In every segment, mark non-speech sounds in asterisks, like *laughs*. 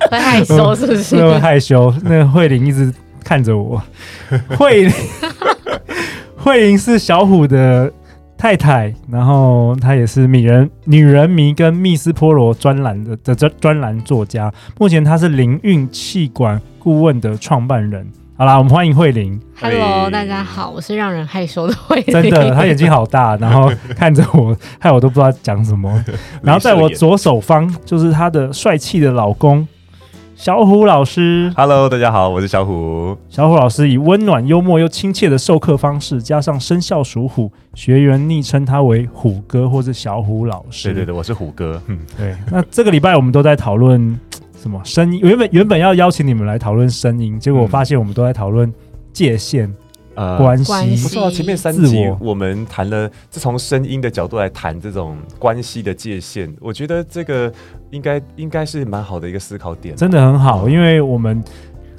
*laughs* 会害羞是不是？会害羞。那个慧玲一直看着我。*laughs* 慧玲，*laughs* 慧玲是小虎的太太，然后她也是女人女人迷跟密斯波罗专栏的的专专栏作家。目前她是灵运气管顾问的创办人。好啦，我们欢迎慧玲。Hello，大家好，我是让人害羞的慧玲。真的，她眼睛好大，然后看着我，害我都不知道讲什么。然后在我左手方就是她的帅气的老公。小虎老师，Hello，大家好，我是小虎。小虎老师以温暖、幽默又亲切的授课方式，加上生肖属虎，学员昵称他为虎哥或者小虎老师。对对对，我是虎哥。嗯，对。那这个礼拜我们都在讨论 *tsk* 什么声音？原本原本要邀请你们来讨论声音，结果我发现我们都在讨论界限。呃，关系不错。前面三集我们谈了，是从声音的角度来谈这种关系的界限。我觉得这个应该应该是蛮好的一个思考点，真的很好。因为我们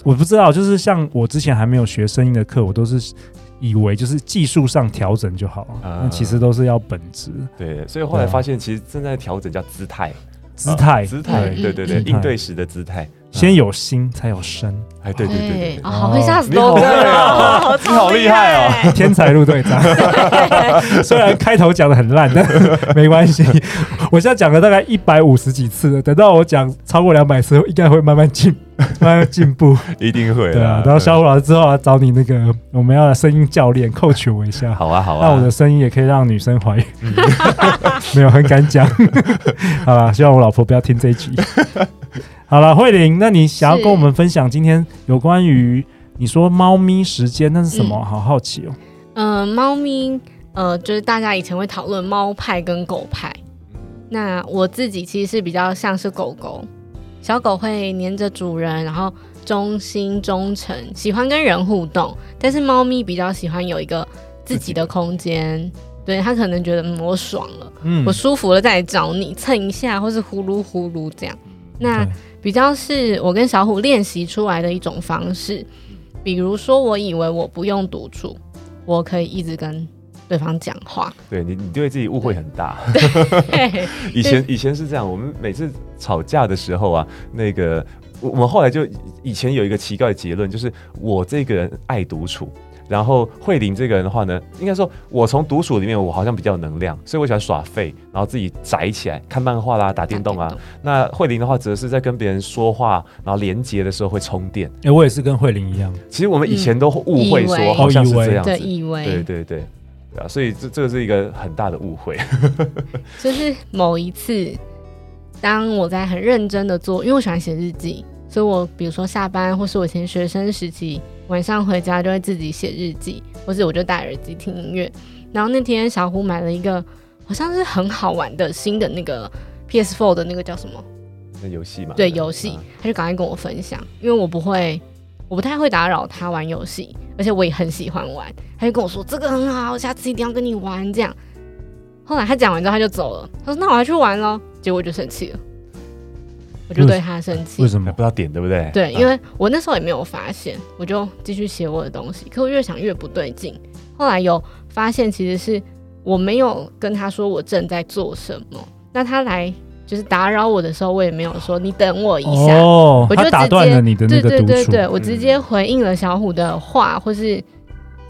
我不知道，就是像我之前还没有学声音的课，我都是以为就是技术上调整就好，那其实都是要本质。对，所以后来发现其实正在调整叫姿态，姿态，姿态，对对对，应对时的姿态。先有心才有声，哎，对对对对，啊，好会吓死多个人，你好厉害哦，天才陆队长。*laughs* 虽然开头讲的很烂，但 *laughs* 没关系。我现在讲了大概一百五十几次了，等到我讲超过两百次，应该会慢慢进，*laughs* 慢慢进步，一定会。对啊，然后小虎老师之后要找你那个，我们要来声音教练，coach 我一下。好啊，好啊，那我的声音也可以让女生怀孕。没有很敢讲，好了，希望我老婆不要听这一集。好了，慧玲，那你想要跟我们分享今天有关于你说猫咪时间，那是什么？嗯、好好奇哦。嗯、呃，猫咪，呃，就是大家以前会讨论猫派跟狗派。那我自己其实是比较像是狗狗，小狗会黏着主人，然后忠心忠诚，喜欢跟人互动。但是猫咪比较喜欢有一个自己的空间，对，它可能觉得嗯，我爽了，嗯，我舒服了再来找你蹭一下，或是呼噜呼噜这样。那比较是我跟小虎练习出来的一种方式，比如说，我以为我不用独处，我可以一直跟对方讲话。对你，你对自己误会很大。*laughs* 以前以前是这样，我们每次吵架的时候啊，那个我我们后来就以前有一个奇怪的结论，就是我这个人爱独处。然后慧玲这个人的话呢，应该说，我从独处里面，我好像比较有能量，所以我喜欢耍废，然后自己宅起来看漫画啦、打电动啊。动那慧玲的话，则是在跟别人说话，然后连接的时候会充电。哎、欸，我也是跟慧玲一样。其实我们以前都误会说好像是这样子，嗯、以为对对对，啊，所以这这个是一个很大的误会。*laughs* 就是某一次，当我在很认真的做，因为我喜欢写日记。所以，我比如说下班，或是我以前学生时期晚上回家，就会自己写日记，或是我就戴耳机听音乐。然后那天小虎买了一个好像是很好玩的新的那个 PS4 的那个叫什么？那游戏嘛？对，游戏，他就赶快跟我分享，因为我不会，我不太会打扰他玩游戏，而且我也很喜欢玩，他就跟我说这个很好，下次一定要跟你玩这样。后来他讲完之后他就走了，他说那我要去玩咯，结果我就生气了。我就对他生气，为什么还不知道点对不对？对，因为我那时候也没有发现，我就继续写我的东西。可我越想越不对劲，后来有发现其实是我没有跟他说我正在做什么。那他来就是打扰我的时候，我也没有说你等我一下，哦、我就直接打断了你的那个独处。对对对对，我直接回应了小虎的话，或是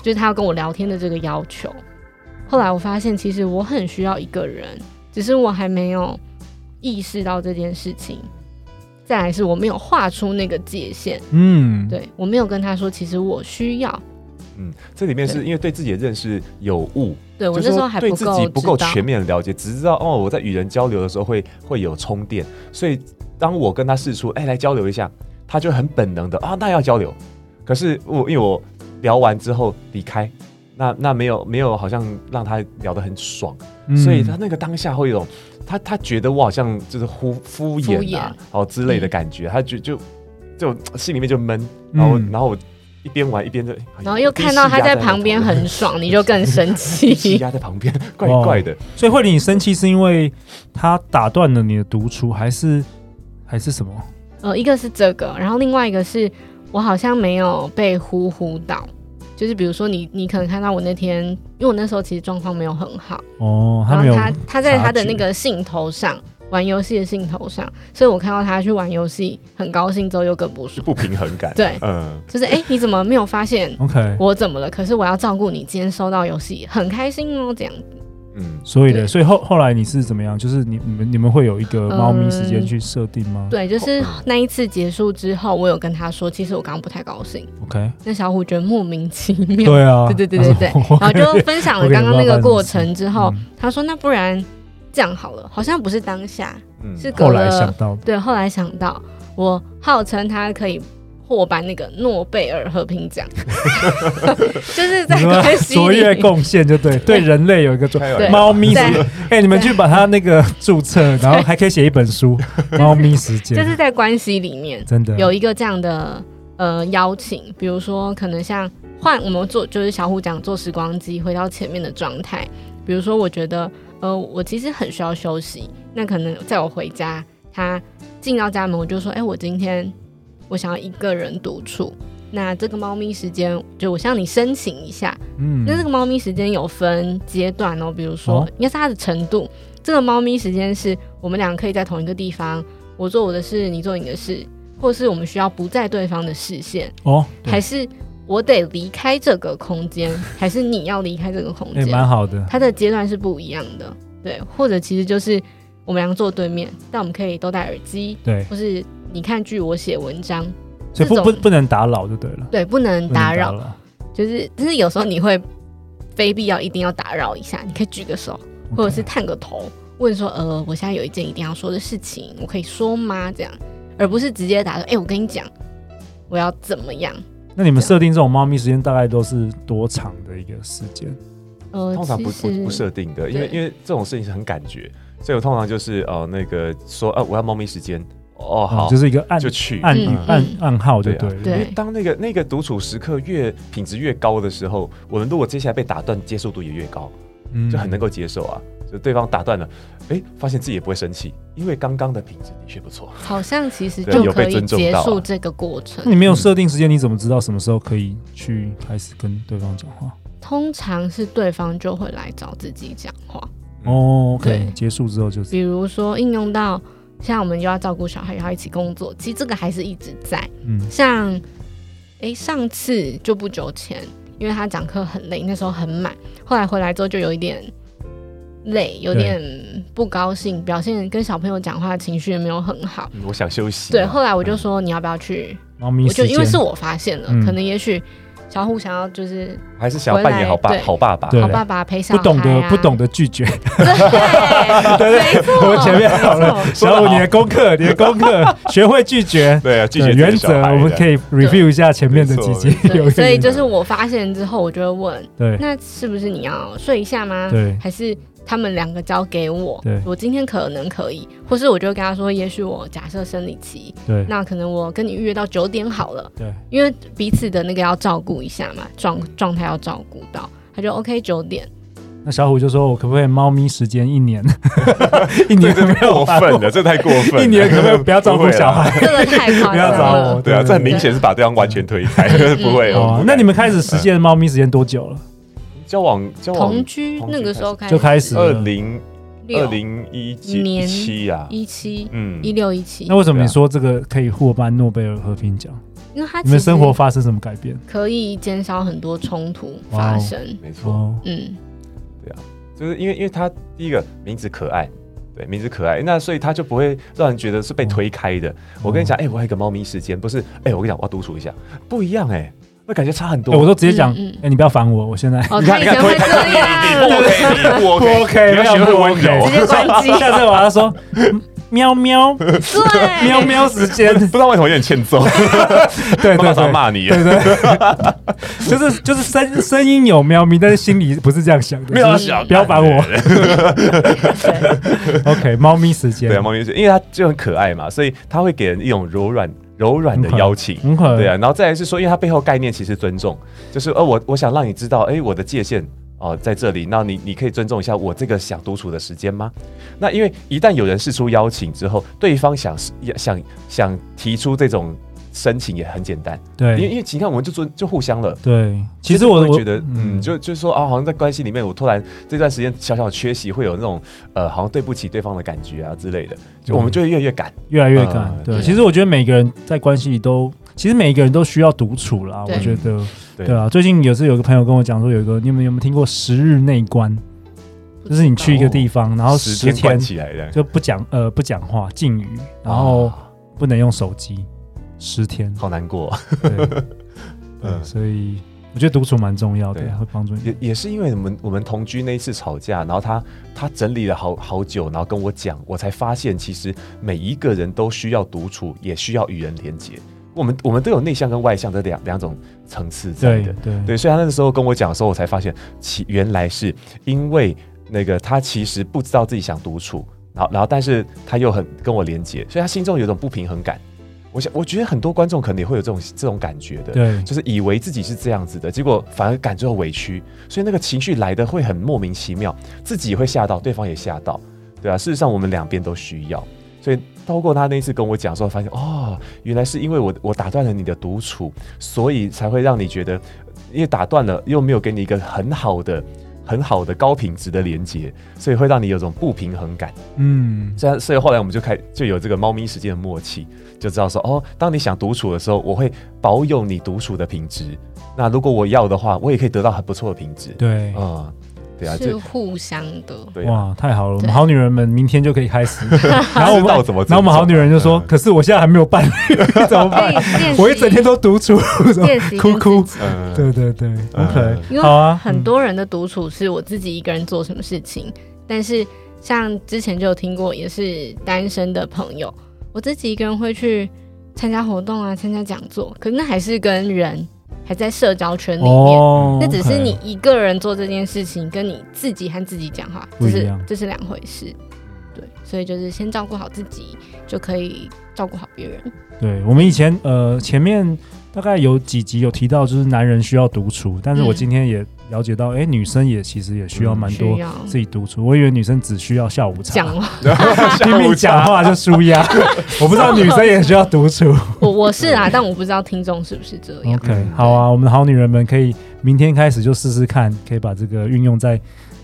就是他要跟我聊天的这个要求。后来我发现其实我很需要一个人，只是我还没有意识到这件事情。再来是我没有画出那个界限，嗯，对，我没有跟他说，其实我需要，嗯，这里面是因为对自己的认识有误，对我那时候还对自己不够全面的了解，只知道哦，我在与人交流的时候会会有充电，所以当我跟他试出，哎，来交流一下，他就很本能的啊，那要交流，可是我因为我聊完之后离开，那那没有没有好像让他聊得很爽，嗯，所以他那个当下会有种他他觉得我好像就是敷敷衍啊，哦之类的感觉，他就就就心里面就闷，然后然后我一边玩一边就，然后又看到他在旁边很爽，你就更生气，*laughs* 压在旁边 *laughs* 怪怪的。所以慧玲，你生气是因为他打断了你的独处，还是还是什么？呃，一个是这个，然后另外一个是我好像没有被呼呼到。就是比如说你，你可能看到我那天，因为我那时候其实状况没有很好哦，他没有，他他在他的那个兴头上玩游戏的兴头上，所以我看到他去玩游戏很高兴之后又更不爽，不平衡感，对，嗯，就是哎、欸，你怎么没有发现？*laughs* OK，我怎么了？可是我要照顾你，今天收到游戏很开心哦，这样子。嗯，所以的，所以后后来你是怎么样？就是你你们你们会有一个猫咪时间去设定吗？嗯？对，就是那一次结束之后，我有跟他说，其实我刚刚不太高兴。OK，那小虎觉得莫名其妙。对啊，对对对对对，然后就分享了刚刚那个过程之后，他说那不然这样好了，好像不是当下，嗯、是隔了后来想到，对，后来想到我号称他可以。获颁那个诺贝尔和平奖，*laughs* 就是在关系卓越贡献，就对对人类有一个卓猫咪时间。哎，你们去把它那个注册，然后还可以写一本书《猫咪时间》，就是在关系里面真的有一个这样的呃邀请，比如说可能像换我们做，就是小虎讲做时光机回到前面的状态，比如说我觉得呃我其实很需要休息，那可能在我回家，他进到家门，我就说，哎，我今天。我想要一个人独处，那这个猫咪时间就我向你申请一下。嗯，那这个猫咪时间有分阶段哦，比如说应该是它的程度。这个猫咪时间是我们两个可以在同一个地方，我做我的事，你做你的事，或是我们需要不在对方的视线哦，还是我得离开这个空间，*laughs* 还是你要离开这个空间？蛮好的。它的阶段是不一样的，对，或者其实就是我们两个坐对面，但我们可以都戴耳机，对，或是。你看剧，我写文章，所以不不不能打扰就对了。对，不能打扰，就是就是有时候你会非必要一定要打扰一下，你可以举个手或者是探个头，问说呃，我现在有一件一定要说的事情，我可以说吗？这样，而不是直接打说，哎、欸，我跟你讲，我要怎么样？那你们设定这种猫咪时间大概都是多长的一个时间？呃，通常不不不设定的，因为因为这种事情是很感觉，所以我通常就是呃那个说，呃，我要猫咪时间。哦，好，就是一个暗就去暗暗暗号，就对。对，因为当那个那个独处时刻越品质越高的时候，我们如果接下来被打断，接受度也越高，就很能够接受啊。就对方打断了，哎，发现自己也不会生气，因为刚刚的品质的确不错。好像其实就可以结束这个过程。你没有设定时间，你怎么知道什么时候可以去开始跟对方讲话？通常是对方就会来找自己讲话。哦，OK，结束之后就是，比如说应用到。像我们又要照顾小孩，然后一起工作，其实这个还是一直在。嗯，像，哎，上次就不久前，因为他讲课很累，那时候很满，后来回来之后就有一点累，有点不高兴，表现跟小朋友讲话的情绪也没有很好。我想休息。对，后来我就说你要不要去？猫咪。我就因为是我发现了，嗯、可能也许。小虎想要就是还是想要扮演好爸好爸爸。好爸爸陪小孩，不懂得不懂得拒绝，对，没错。我们前面好了，小虎你的功课，你的功课，*laughs* 学会拒绝，对啊，拒绝原则，我们可以 review 一下前面的几集。所以就是我发现之后，我就会问，对，那是不是你要睡一下吗？对，还是？他们两个交给我，对我今天可能可以，或是我就跟他说，也许我假设生理期，对，那可能我跟你预约到九点好了，对，因为彼此的那个要照顾一下嘛，状状态要照顾到，他就 OK 九点。那小虎就说，我可不可以猫咪时间一年？*laughs* 一年没有过分了，这太过分。一年可不可以不要照顾小孩？这个太夸张了，不要找我。对啊，这很明显是把对方完全推开，*laughs* 不会哦。那你们开始实践猫咪时间多久了？交往交往同居那个时候开始。就开始二零二零一七呀，一七。嗯。一六一七。那为什么你说这个可以获颁诺贝尔和平奖？因为他你们生活发生什么改变？可以减少很多冲突发生，没错，嗯，对啊，就是因为因为他第一个名字可爱，对，名字可爱，那所以他就不会让人觉得是被推开的。我跟你讲，哎，我还有个猫咪时间，不是？哎，我跟你讲，我要独处一下，不一样哎。会感觉差很多。我都直接讲，哎，你不要烦我，我现在。你看，你看，推开你，不 OK，不 OK，不 OK，你要学会温柔，直接关机。*laughs* 下次我要说，喵喵，对，喵喵时间，不知道为什么有点欠揍，对 *laughs* 对对，骂你，对对，*laughs* 就是就是声声音有喵咪，但是心里不是这样想的，没有想，不要烦我。OK，猫咪时间，对，猫咪时间，因为它就很可爱嘛，所以它会给人一种柔软柔软的邀请，对啊，然后再来是说，因为它背后概念其实尊重，就是呃，我我想让你知道，哎，我的界限。哦，在这里，那你你可以尊重一下我这个想独处的时间吗？那因为一旦有人试出邀请之后，对方想想想提出这种申请也很简单，对，因为因为你看我们就尊就互相了，对。其实我会觉得，嗯，嗯。就就是说啊，好像在关系里面，我突然这段时间小小的缺席，会有那种呃，好像对不起对方的感觉啊之类的，就我们就会越来越赶，越来越赶。对，对。其实我觉得每个人在关系里都，其实每一个人都需要独处啦，我觉得。对。啊，最近有是有个朋友跟我讲说，有一个你们有没有听过十日内关？就是你去一个地方，然后十天起来的，就不讲呃不讲话，禁语，然后不能用手机，十天，好难过。*laughs* 嗯，所以我觉得独处蛮重要的，会帮助你。也也是因为我们我们同居那一次吵架，然后他他整理了好好久，然后跟我讲，我才发现其实每一个人都需要独处，也需要与人连接。我们我们都有内向跟外向这两两种层次在的，对对，对，所以他那个时候跟我讲的时候，我才发现其原来是因为那个他其实不知道自己想独处，然后然后但是他又很跟我连接，所以他心中有一种不平衡感。我想我觉得很多观众可能也会有这种这种感觉的，对，就是以为自己是这样子的，结果反而感觉到委屈，所以那个情绪来的会很莫名其妙，自己会吓到，对方也吓到，对啊，事实上我们两边都需要，所以。包括他那次跟我讲说，发现哦，原来是因为我我打断了你的独处，所以才会让你觉得，因为打断了又没有给你一个很好的、很好的高品质的连接，所以会让你有种不平衡感。嗯，这样，所以后来我们就开就有这个猫咪时间的默契，就知道说哦，当你想独处的时候，我会保有你独处的品质。那如果我要的话，我也可以得到很不错的品质。对，嗯。是互相的，对哇，太好了！我们好女人们明天就可以开始。*laughs* 然后我们，然后我们好女人就说：“可是我现在还没有伴侣，*laughs* 怎么办？我一整天都独处，哭 *laughs* 哭。”对对对，OK，好啊。很多人的独处是我自己一个人做什么事情，但是像之前就有听过，也是单身的朋友，我自己一个人会去参加活动啊，参加讲座，可是那还是跟人。还在社交圈里面，哦、那只是你一个人做这件事情，跟你自己和自己讲话，这是这是两回事。对，所以就是先照顾好自己，就可以照顾好别人。对，我们以前呃前面大概有几集有提到，就是男人需要独处，但是我今天也。了解到，哎，女生也其实也需要蛮多自己独处。我以为女生只需要下午茶，拼命 *laughs* 讲话就舒压。*laughs* 我不知道女生也需要独处。*laughs* 我我是啊，但我不知道听众是不是这样。OK，好啊，我们的好女人们可以明天开始就试试看，可以把这个运用在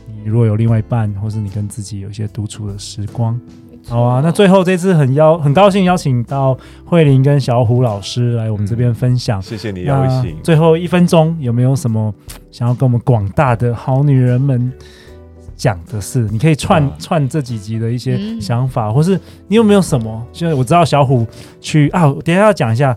你如果有另外一半，或是你跟自己有一些独处的时光。好啊，那最后这次很邀很高兴邀请到慧玲跟小虎老师来我们这边分享。嗯，谢谢你邀请。最后一分钟有没有什么 *tsk* 想要跟我们广大的好女人们讲的事？你可以串、啊、串这几集的一些想法，嗯、或是你有没有什么？就是我知道小虎去啊，等一下要讲一下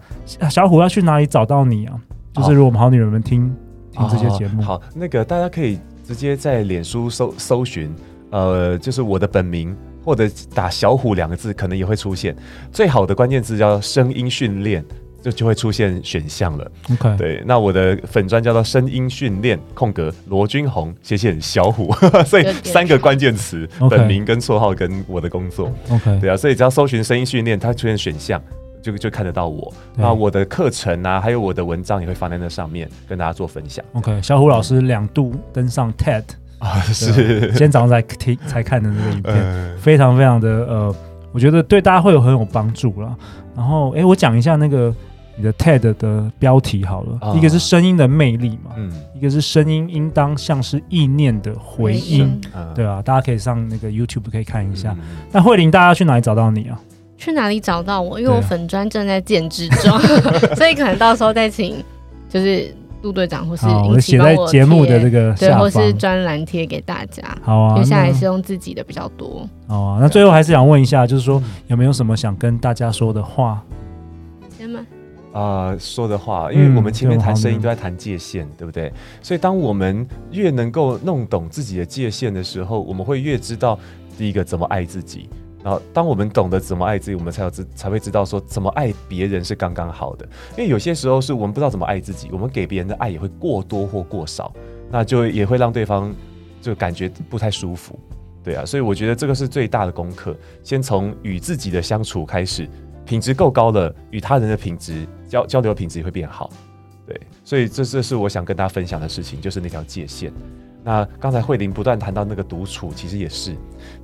小虎要去哪里找到你啊？就是如果我们好女人们听听这些节目，好，那个大家可以直接在脸书搜搜寻，呃，就是我的本名。或者打“小虎”两个字，可能也会出现。最好的关键字叫“声音训练”，就就会出现选项了。OK，对，那我的粉专叫做“声音训练”空格罗君宏，谢谢小虎。*laughs* 所以三个关键词：Okay. 本名、跟绰号、跟我的工作。OK，对啊，所以只要搜寻“声音训练”，它出现选项，就就看得到我。那我的课程啊，还有我的文章也会放在那上面，跟大家做分享。OK，小虎老师两度登上 TED。啊，是今天早上才听才看的那个影片，嗯、非常非常的呃，我觉得对大家会有很有帮助了。然后，哎、欸，我讲一下那个你的 TED 的标题好了，啊、一个是声音的魅力嘛，嗯，一个是声音应当像是意念的回音，嗯、对啊，大家可以上那个 YouTube 可以看一下。嗯、那慧玲，大家去哪里找到你啊？去哪里找到我？因为我粉砖正在建置中，啊、*laughs* 所以可能到时候再请就是。陆队长，或是我写在节目的这个对，或是专栏贴给大家。好啊，接下来是用自己的比较多。好啊，那最后还是想问一下，就是说有没有什么想跟大家说的话？先吗？啊，说的话，因为我们前面谈声音都在谈界限，对不对？所以当我们越能够弄懂自己的界限的时候，我们会越知道第一个怎么爱自己。然后，当我们懂得怎么爱自己，我们才有知才会知道说怎么爱别人是刚刚好的。因为有些时候是我们不知道怎么爱自己，我们给别人的爱也会过多或过少，那就也会让对方就感觉不太舒服。对啊，所以我觉得这个是最大的功课，先从与自己的相处开始，品质够高了，与他人的品质交交流品质也会变好。对，所以这这是我想跟大家分享的事情，就是那条界限。那刚才慧玲不断谈到那个独处，其实也是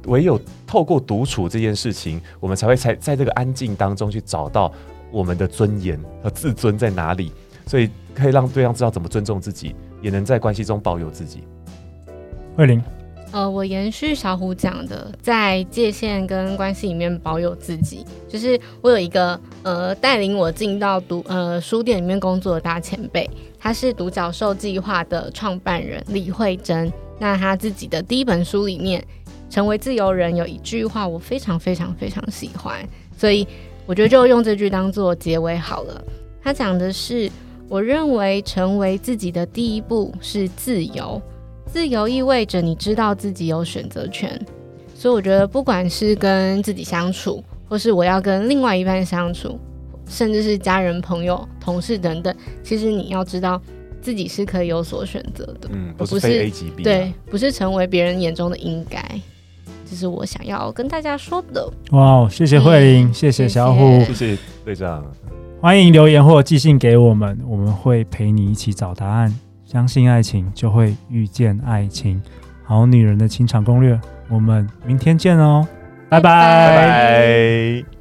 唯有透过独处这件事情，我们才会在在这个安静当中去找到我们的尊严和自尊在哪里，所以可以让对方知道怎么尊重自己，也能在关系中保有自己。慧玲。呃，我延续小虎讲的，在界限跟关系里面保有自己，就是我有一个呃带领我进到读呃书店里面工作的大前辈，他是独角兽计划的创办人李慧珍。那他自己的第一本书里面，《成为自由人》有一句话我非常非常非常喜欢，所以我觉得就用这句当做结尾好了。他讲的是，我认为成为自己的第一步是自由。自由意味着你知道自己有选择权，所以我觉得不管是跟自己相处，或是我要跟另外一半相处，甚至是家人、朋友、同事等等，其实你要知道自己是可以有所选择的，嗯，不是非 A 即 B，对，不是成为别人眼中的应该，这是我想要跟大家说的。哇，谢谢慧玲，嗯、谢谢小虎，谢谢队长，欢迎留言或寄信给我们，我们会陪你一起找答案。相信爱情，就会遇见爱情。好女人的情场攻略，我们明天见哦，拜拜。拜拜。